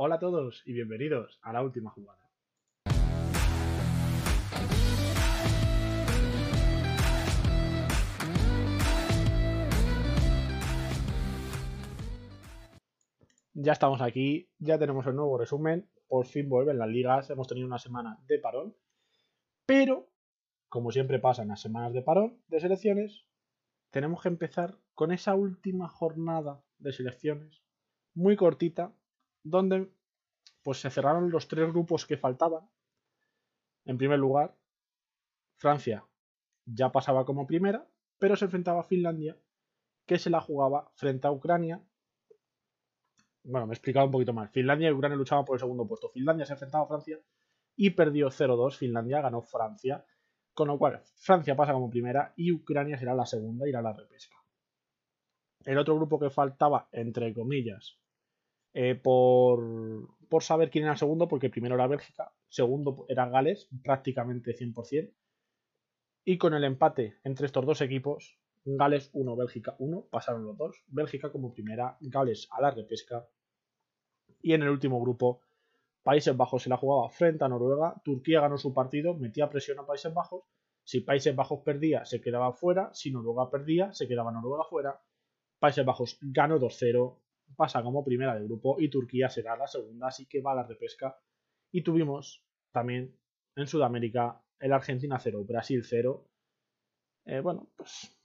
Hola a todos y bienvenidos a la última jugada. Ya estamos aquí, ya tenemos el nuevo resumen, por fin vuelven las ligas, hemos tenido una semana de parón, pero, como siempre pasa en las semanas de parón de selecciones, tenemos que empezar con esa última jornada de selecciones, muy cortita, donde pues se cerraron los tres grupos que faltaban. En primer lugar, Francia ya pasaba como primera, pero se enfrentaba a Finlandia, que se la jugaba frente a Ucrania. Bueno, me he explicado un poquito más. Finlandia y Ucrania luchaban por el segundo puesto. Finlandia se enfrentaba a Francia y perdió 0-2. Finlandia ganó Francia. Con lo cual, Francia pasa como primera y Ucrania será la segunda, irá a la repesca. El otro grupo que faltaba, entre comillas, eh, por, por, saber quién era el segundo, porque primero era Bélgica, segundo era Gales, prácticamente 100%. Y con el empate entre estos dos equipos, Gales 1, Bélgica 1, pasaron los dos. Bélgica como primera, Gales a la repesca. Y en el último grupo, Países Bajos se la jugaba frente a Noruega. Turquía ganó su partido, metía presión a Países Bajos. Si Países Bajos perdía, se quedaba fuera. Si Noruega perdía, se quedaba Noruega fuera. Países Bajos ganó 2-0, pasa como primera del grupo y Turquía será la segunda, así que va a la repesca. Y tuvimos también en Sudamérica el Argentina 0, Brasil 0. Eh, bueno, pues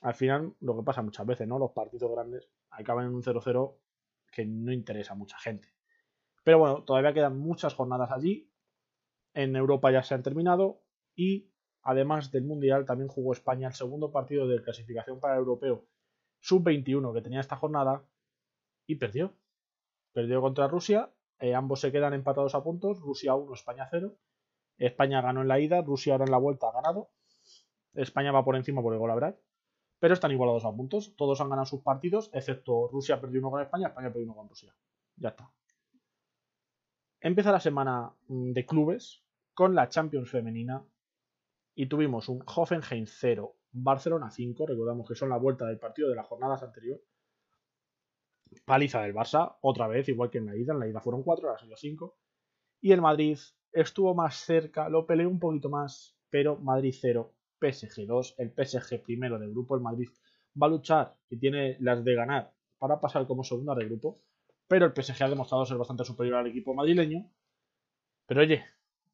al final lo que pasa muchas veces, ¿no? Los partidos grandes acaban en un 0-0 que no interesa a mucha gente. Pero bueno, todavía quedan muchas jornadas allí. En Europa ya se han terminado y además del Mundial también jugó España el segundo partido de clasificación para el europeo sub-21 que tenía esta jornada y perdió. Perdió contra Rusia, eh, ambos se quedan empatados a puntos, Rusia 1, España 0. España ganó en la ida, Rusia ahora en la vuelta ha ganado. España va por encima por el gol a pero están igualados a puntos. Todos han ganado sus partidos, excepto Rusia perdió uno con España, España perdió uno con Rusia. Ya está. Empieza la semana mm, de clubes con la Champions femenina y tuvimos un Hoffenheim 0, Barcelona 5, recordamos que son la vuelta del partido de las jornadas anteriores. Paliza del Barça, otra vez, igual que en la ida. En la ida fueron 4, ahora son 5. Y el Madrid estuvo más cerca, lo peleó un poquito más, pero Madrid 0, PSG 2. El PSG primero del grupo, el Madrid va a luchar y tiene las de ganar para pasar como segunda del grupo. Pero el PSG ha demostrado ser bastante superior al equipo madrileño. Pero oye,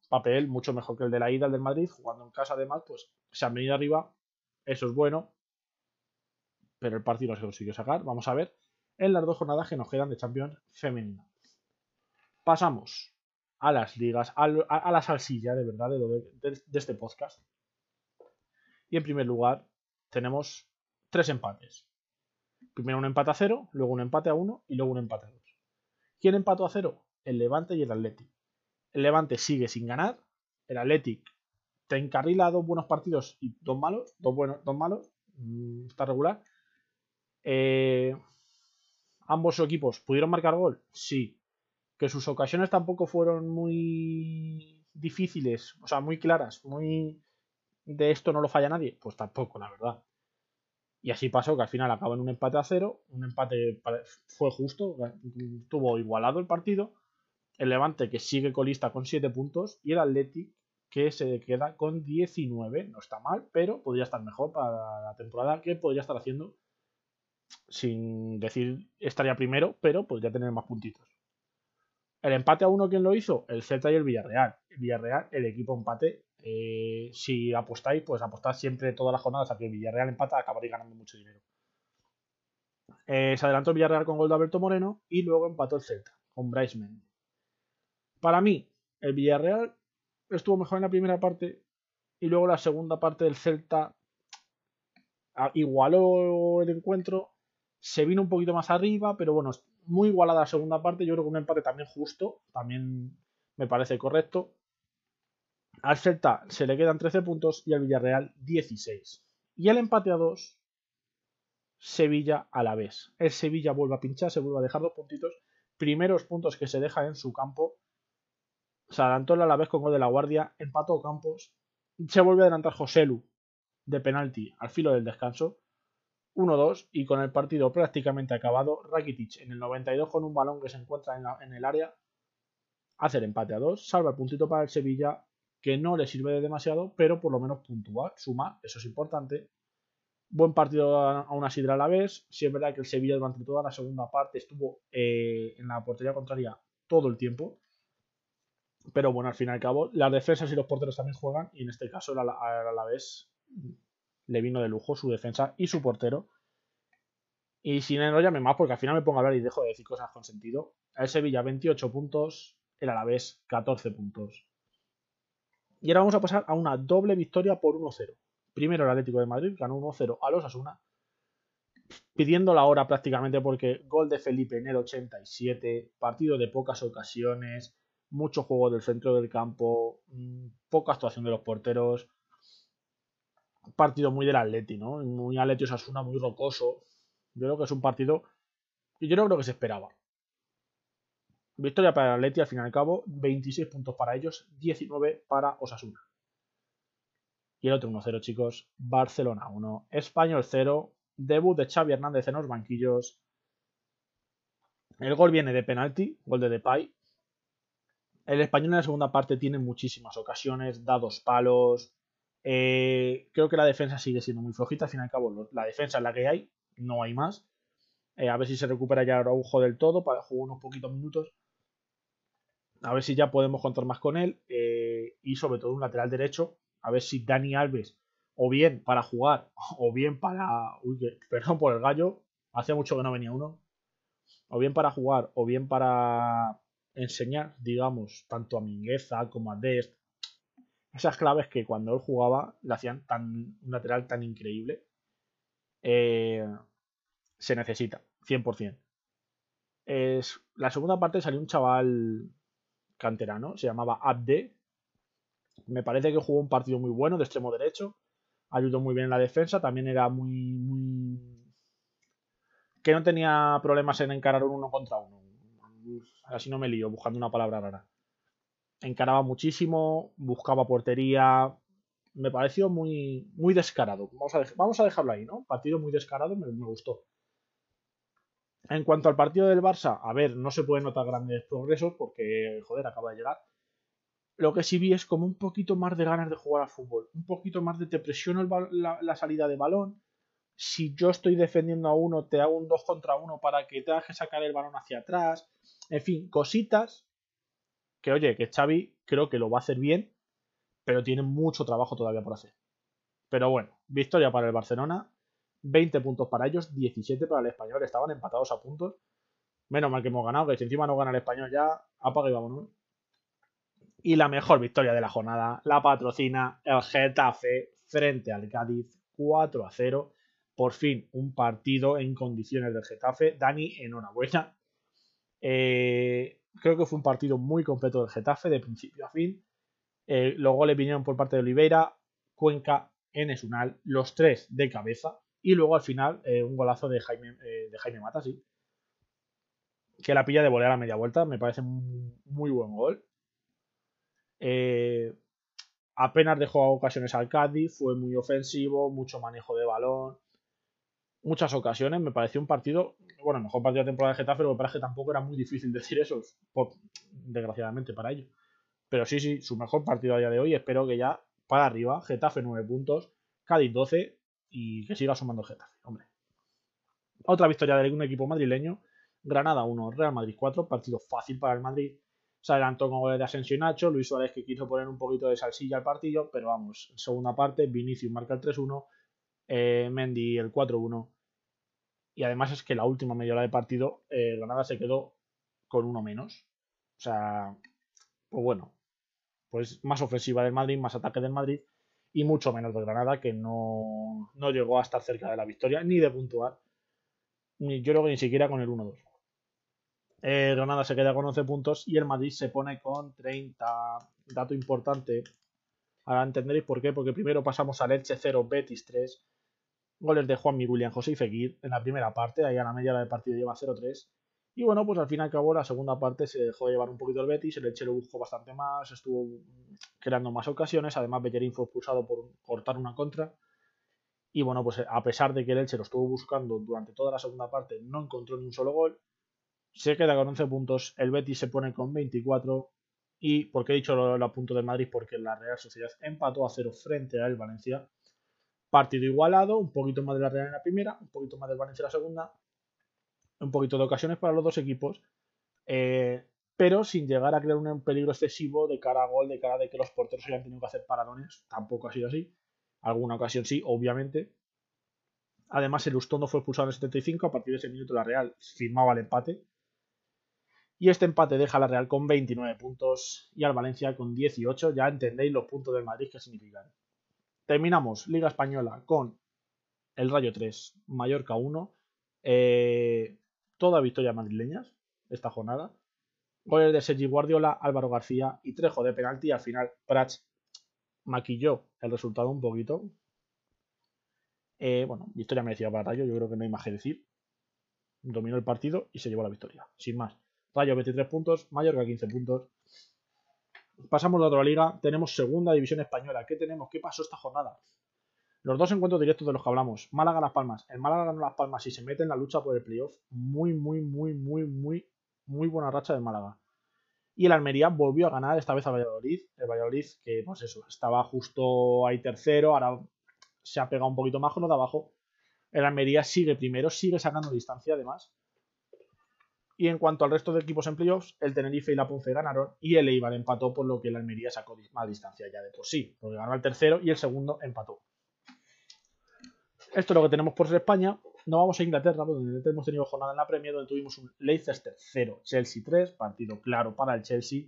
papel mucho mejor que el de la ida, el del Madrid, jugando en casa además, pues se han venido arriba. Eso es bueno. Pero el partido no se consiguió sacar. Vamos a ver en las dos jornadas que nos quedan de Champions femenina. Pasamos a las ligas, a, la salsilla de verdad de, este podcast. Y en primer lugar tenemos tres empates. Primero un empate a cero, luego un empate a uno y luego un empate a dos. ¿Quién empató a cero? El Levante y el Athletic. El Levante sigue sin ganar. El Athletic te encarrila dos buenos partidos y dos malos. Dos buenos, dos malos. Mm, está regular. Eh, ambos equipos pudieron marcar gol, sí. Que sus ocasiones tampoco fueron muy difíciles, o sea, muy claras, muy de esto no lo falla nadie, pues tampoco, la verdad. Y así pasó que al final acabó en un empate a cero, un empate fue justo, tuvo igualado el partido. El Levante que sigue colista con 7 puntos y el Athletic que se queda con 19. No está mal, pero podría estar mejor para la temporada que podría estar haciendo sin decir estaría primero, pero podría tener más puntitos. El empate a uno, ¿quién lo hizo? El Celta y el Villarreal. El Villarreal, el equipo empate. Eh, si apostáis, pues apostad siempre todas las jornadas a que el Villarreal empata, acabaréis ganando mucho dinero. Eh, se adelantó el Villarreal con gol de Alberto Moreno y luego empató el Celta con Bryce Mendy. Para mí, el Villarreal estuvo mejor en la primera parte y luego la segunda parte del Celta ah, igualó el encuentro se vino un poquito más arriba, pero bueno, muy igualada la segunda parte. Yo creo que un empate también justo, también me parece correcto. Al Celta se le quedan 13 puntos y al Villarreal 16. Y el empate a 2, Sevilla a la vez. El Sevilla vuelve a pinchar, se vuelve a dejar dos puntitos. Primeros puntos que se deja en su campo. Se adelantó a la vez con gol de la Guardia, empató Campos. Se vuelve a adelantar Joselu de penalti al filo del descanso 1-2 y con el partido prácticamente acabado, Rakitic en el 92 con un balón que se encuentra en, el área hace el empate a 2, salva el puntito para el Sevilla que no le sirve de demasiado, pero por lo menos puntúa, suma, eso es importante. Buen partido a una sidra a la vez. Si es verdad que el Sevilla durante toda la segunda parte estuvo eh, en la portería contraria todo el tiempo. Pero bueno, al fin y al cabo, las defensas y los porteros también juegan. Y en este caso, a la vez le vino de lujo su defensa y su portero. Y sin enrollarme más, porque al final me pongo a hablar y dejo de decir cosas con sentido. El Sevilla 28 puntos, el Alavés 14 puntos. Y ahora vamos a pasar a una doble victoria por 1-0. Primero el Atlético de Madrid ganó 1-0 a los Asuna, pidiendo la hora prácticamente porque gol de Felipe en el 87, partido de pocas ocasiones, mucho juego del centro del campo, mm, poca actuación de los porteros, partido muy del Atleti, ¿no? Muy Atleti Osasuna, muy rocoso. Yo creo que es un partido yo no creo que se esperaba. Victoria para el Atleti al fin y al cabo, 26 puntos para ellos, 19 para Osasuna. Y el otro 1-0, chicos, Barcelona 1, Español 0, debut de Xavi Hernández en los banquillos. El gol viene de penalti, gol de Depay. El español en la segunda parte tiene muchísimas ocasiones, da dos palos, eh, creo que la defensa sigue siendo muy flojita. Al fin y al cabo, la defensa es la que hay, no hay más. Eh, a ver si se recupera ya Araujo del todo para jugar unos poquitos minutos. A ver si ya podemos contar más con él. Eh, y sobre todo un lateral derecho. A ver si Dani Alves, o bien para jugar, o bien para. Perdón por el gallo. Hacía mucho que no venía uno. O bien para jugar, o bien para enseñar, digamos, tanto a Mingueza como a Dest esas claves que cuando él jugaba le hacían tan, un lateral tan increíble. Eh, se necesita, 100%. Es, la segunda parte salió un chaval canterano, se llamaba Abde. Me parece que jugó un partido muy bueno de extremo derecho. Ayudó muy bien en la defensa. También era muy, muy. que no tenía problemas en encarar un uno contra uno. Así no me lío, buscando una palabra rara encaraba muchísimo, buscaba portería. Me pareció muy, muy descarado. Vamos a, vamos a dejarlo ahí, ¿no? Partido muy descarado, me, gustó. En cuanto al partido del Barça, a ver, no se pueden notar grandes progresos porque, joder, acaba de llegar. Lo que sí vi es como un poquito más de ganas de jugar al fútbol. Un poquito más de te presiono la, salida de balón. Si yo estoy defendiendo a uno, te hago un 2 contra 1 para que te que sacar el balón hacia atrás. En fin, cositas que oye, que Xavi creo que lo va a hacer bien, pero tiene mucho trabajo todavía por hacer. Pero bueno, victoria para el Barcelona, 20 puntos para ellos, 17 para el español, estaban empatados a puntos. Menos mal que hemos ganado, que si encima no gana el español ya, apaga y vámonos. Y la mejor victoria de la jornada la patrocina el Getafe frente al Cádiz 4 a 0. Por fin un partido en condiciones del Getafe. Dani, enhorabuena. Eh, Creo que fue un partido muy completo del Getafe, de principio a fin. Eh, los goles vinieron por parte de Oliveira, Cuenca, Enesunal, los tres de cabeza. Y luego al final eh, un golazo de Jaime, eh, de Jaime sí. Que la pilla de volea a media vuelta. Me parece muy buen gol. apenas dejó ocasiones al Cádiz. Fue muy ofensivo, mucho manejo de balón muchas ocasiones. Me pareció un partido, bueno, el mejor partido de temporada de Getafe, lo que pasa que tampoco era muy difícil decir eso, por, desgraciadamente para ellos. Pero sí, sí, su mejor partido a día de hoy. Espero que ya para arriba, Getafe 9 puntos, Cádiz 12 y que siga sumando Getafe, hombre. Otra victoria de un equipo madrileño, Granada 1, Real Madrid 4, partido fácil para el Madrid. Se adelantó con goles de Asensio y Nacho, Luis Suárez que quiso poner un poquito de salsilla al partido, pero vamos, segunda parte, Vinicius marca el 3-1, eh, Mendy el 4-1. Y además es que la última media hora de partido, eh, Granada se quedó con uno menos. O sea, pues bueno, pues más ofensiva del Madrid, más ataque del Madrid y mucho menos de Granada, que no, no llegó a estar cerca de la victoria ni de puntuar. Yo creo que ni siquiera con el 1-2. Eh, Granada se queda con 11 puntos y el Madrid se pone con 30. Dato importante. Ahora entenderéis por qué. Porque primero pasamos al Elche 0, Betis 3. Goles de Juan William, José y en la primera parte, ahí a la media hora del partido lleva 0-3. Y bueno, pues al fin y al cabo la segunda parte se dejó de llevar un poquito el Betis, el Elche lo buscó bastante más, estuvo creando más ocasiones, además Bellerín fue expulsado por cortar una contra. Y bueno, pues a pesar de que el Elche lo estuvo buscando durante toda la segunda parte, no encontró ni un solo gol. Se queda con 11 puntos. El Betis se pone con 24. ¿Y por qué he dicho el punto del Madrid? Porque la Real Sociedad empató a cero frente al Valencia. Partido igualado, un poquito más de la Real en la primera, un poquito más del Valencia en la segunda. Un poquito de ocasiones para los dos equipos. Eh, pero sin llegar a crear un peligro excesivo de cara a gol, de cara de que los porteros hayan tenido que hacer paradones. Tampoco ha sido así. Alguna ocasión sí, obviamente. Además, el Ustondo fue expulsado en el 75. A partir de ese minuto, la Real firmaba el empate. Y este empate deja a la Real con 29 puntos y al Valencia con 18. Ya entendéis los puntos del Madrid que significan. Terminamos Liga Española con el Rayo 3, Mallorca 1. Eh, toda victoria madrileñas esta jornada. Goles de Sergi Guardiola, Álvaro García y Trejo de penalti. Al final, Prats maquilló el resultado un poquito. Eh, bueno, victoria merecida para Rayo, yo creo que no hay más que decir. Dominó el partido y se llevó la victoria, sin más. Rayo 23 puntos, Mallorca 15 puntos. Pasamos a otra liga, tenemos segunda división española. ¿Qué tenemos? ¿Qué pasó esta jornada? Los dos encuentros directos de los que hablamos. Málaga Las Palmas. El Málaga ganó Las Palmas y se mete en la lucha por el playoff. Muy, muy, muy, muy, muy, muy buena racha de Málaga. Y el Almería volvió a ganar esta vez a Valladolid. El Valladolid, que pues eso, estaba justo ahí tercero, ahora se ha pegado un poquito más con lo de abajo. El Almería sigue primero, sigue sacando distancia además. Y en cuanto al resto de equipos en playoffs, el Tenerife y la Ponce ganaron y el Eibar empató, por lo que el Almería sacó más distancia ya de por sí, porque ganó el tercero y el segundo empató. Esto es lo que tenemos por ser España. No vamos a Inglaterra, donde hemos tenido jornada en la Premier, donde tuvimos un Leicester 0, Chelsea 3, partido claro para el Chelsea.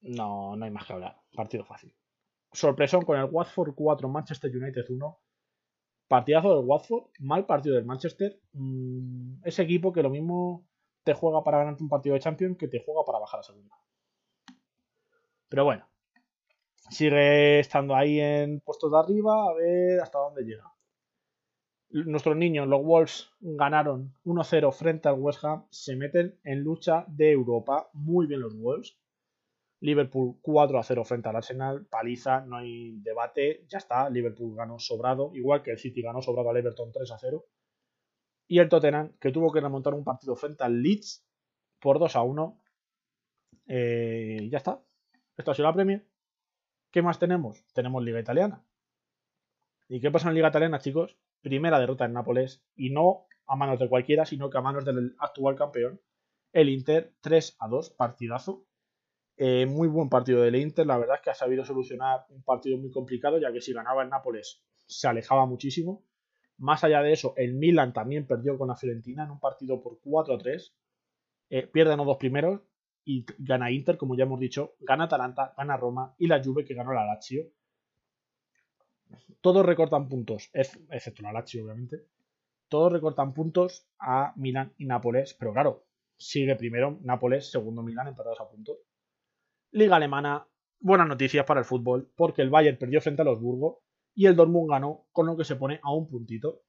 No, no hay más que hablar. Partido fácil. Sorpresón con el Watford 4, Manchester United 1. Partidazo del Watford, mal partido del Manchester. Mm, ese equipo que lo mismo te juega para ganarte un partido de Champions que te juega para bajar a segunda. Pero bueno, sigue estando ahí en puestos de arriba, a ver hasta dónde llega. Nuestros niños, los Wolves, ganaron 1-0 frente al West Ham, se meten en lucha de Europa, muy bien los Wolves. Liverpool 4 a 0 frente al Arsenal, paliza, no hay debate, ya está, Liverpool ganó sobrado, igual que el City ganó sobrado al Everton 3 a 0. Y el Tottenham, que tuvo que remontar un partido frente al Leeds por 2 a 1. Eh, ya está. Esto ha sido la Premier. ¿Qué más tenemos? Tenemos Liga Italiana. ¿Y qué pasa en Liga Italiana, chicos? Primera derrota en Nápoles y no a manos de cualquiera, sino que a manos del actual campeón, el Inter 3 a 2, partidazo. Eh, muy buen partido del Inter, la verdad es que ha sabido solucionar un partido muy complicado, ya que si ganaba el Nápoles se alejaba muchísimo. Más allá de eso, el Milan también perdió con la Fiorentina en un partido por 4 a 3. Eh, pierden los dos primeros y gana Inter, como ya hemos dicho, gana Atalanta, gana Roma y la Juve que ganó la Lazio. Todos recortan puntos, excepto la Lazio, obviamente. Todos recortan puntos a Milan y Nápoles, pero claro, sigue primero Nápoles, segundo Milan, empatados a puntos. Liga alemana, buenas noticias para el fútbol, porque el Bayern perdió frente a los Burgos y el Dortmund ganó, con lo que se pone a un puntito.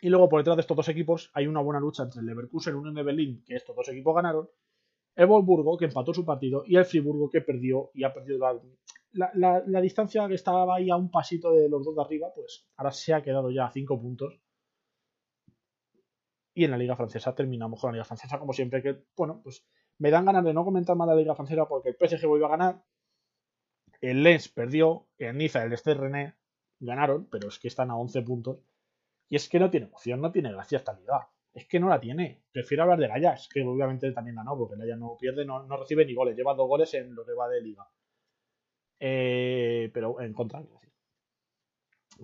Y luego por detrás de estos dos equipos hay una buena lucha entre el Leverkusen y Unión de Berlín, que estos dos equipos ganaron, el Wolfsburgo que empató su partido y el Friburgo que perdió y ha perdido la, la, distancia que estaba ahí a un pasito de los dos de arriba, pues ahora se ha quedado ya a 5 puntos. Y en la Liga Francesa terminamos con la Liga Francesa, como siempre, que, bueno, pues me dan ganas de no comentar más la Liga Francesa porque el PSG volvió a ganar. El Lens perdió. El Niza, el Esther René ganaron, pero es que están a 11 puntos. Y es que no tiene emoción, no tiene gracia esta liga. Es que no la tiene. Prefiero hablar de Gallas, que obviamente también ganó, porque Gallas no pierde, no, recibe ni goles. Lleva dos goles en lo que va de liga. Eh, pero en contra.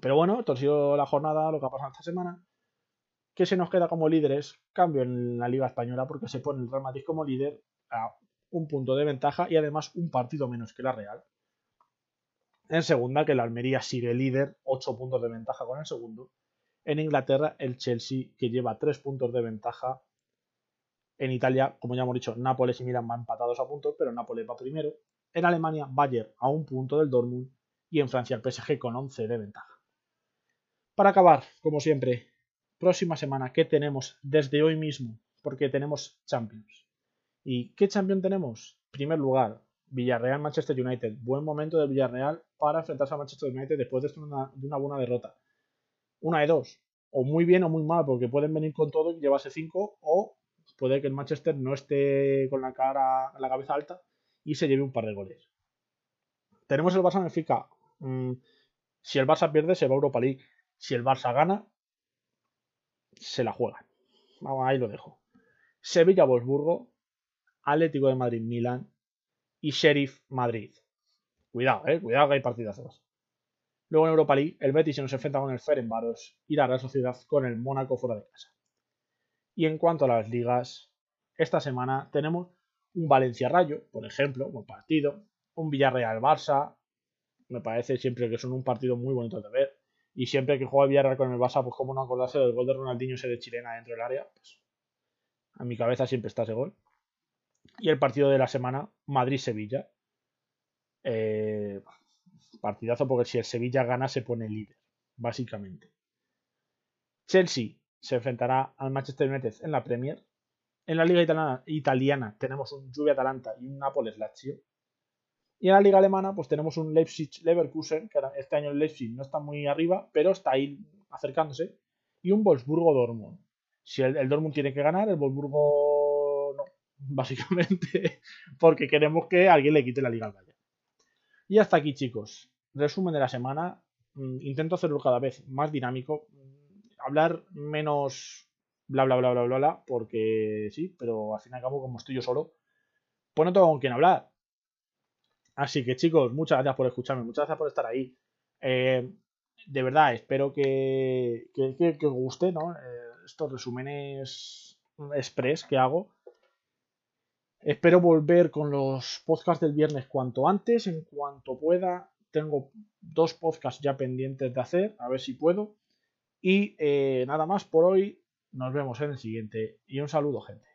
Pero bueno, esto sido la jornada, lo que ha pasado esta semana. ¿Qué se nos queda como líderes? Cambio en la Liga Española porque se pone el Real Madrid como líder a un punto de ventaja y además un partido menos que la Real. En segunda, que la Almería sigue líder, 8 puntos de ventaja con el segundo. En Inglaterra, el Chelsea, que lleva 3 puntos de ventaja. En Italia, como ya hemos dicho, Nápoles y Milan van empatados a puntos, pero Nápoles va primero. En Alemania, Bayern a un punto del Dortmund. Y en Francia, el PSG con 11 de ventaja. Para acabar, como siempre, próxima semana, ¿qué tenemos desde hoy mismo? Porque tenemos Champions. ¿Y qué Champions tenemos? En primer lugar, Villarreal Manchester United. Buen momento del Villarreal para enfrentarse a Manchester United después de una, de una buena derrota. Una de dos. O muy bien o muy mal, porque pueden venir con todo y llevarse cinco, o puede que el Manchester no esté con la cara, la cabeza alta y se lleve un par de goles. Tenemos el Barça Benfica. Mm, si el Barça pierde, se va a Europa League. Si el Barça gana, se la juegan. Vamos, ahí lo dejo. Sevilla-Wolfsburgo, Atlético de Madrid-Milan y Sheriff Madrid. Cuidado, eh, cuidado que hay partidazos. Luego en Europa League, el Betis se nos enfrenta con el Ferenbaros y la Real Sociedad con el Mónaco fuera de casa. Y en cuanto a las ligas, esta semana tenemos un Valencia-Rayo, por ejemplo, buen partido, un Villarreal-Barça, me parece siempre que son un partido muy bonito de ver, y siempre que juega Villarreal con el Barça, pues como no acordarse del gol de Ronaldinho ese de chilena dentro del área, pues a mi cabeza siempre está ese gol. Y el partido de la semana, Madrid-Sevilla. Eh, partidazo porque si el Sevilla gana se pone líder, básicamente. Chelsea se enfrentará al Manchester United en la Premier. En la Liga Italiana, tenemos un Juve-Atalanta y un Nápoles-Lazio. Y en la liga alemana, pues tenemos un Leipzig-Leverkusen, que este año el Leipzig no está muy arriba, pero está ahí acercándose. Y un Wolfsburgo-Dortmund. Si el, Dortmund tiene que ganar, el Wolfsburgo no, básicamente, porque queremos que alguien le quite la liga al Bayern. Y hasta aquí, chicos. Resumen de la semana. Mm, intento hacerlo cada vez más dinámico. Mm, hablar menos bla bla bla bla bla bla, porque sí, pero al fin y al cabo, como estoy yo solo, pues no tengo con quién hablar. Así que chicos, muchas gracias por escucharme, muchas gracias por estar ahí. Eh, de verdad, espero que, que, os guste ¿no? Eh, estos resúmenes express que hago. Espero volver con los podcasts del viernes cuanto antes, en cuanto pueda. Tengo dos podcasts ya pendientes de hacer, a ver si puedo. Y eh, nada más por hoy. Nos vemos en el siguiente. Y un saludo, gente.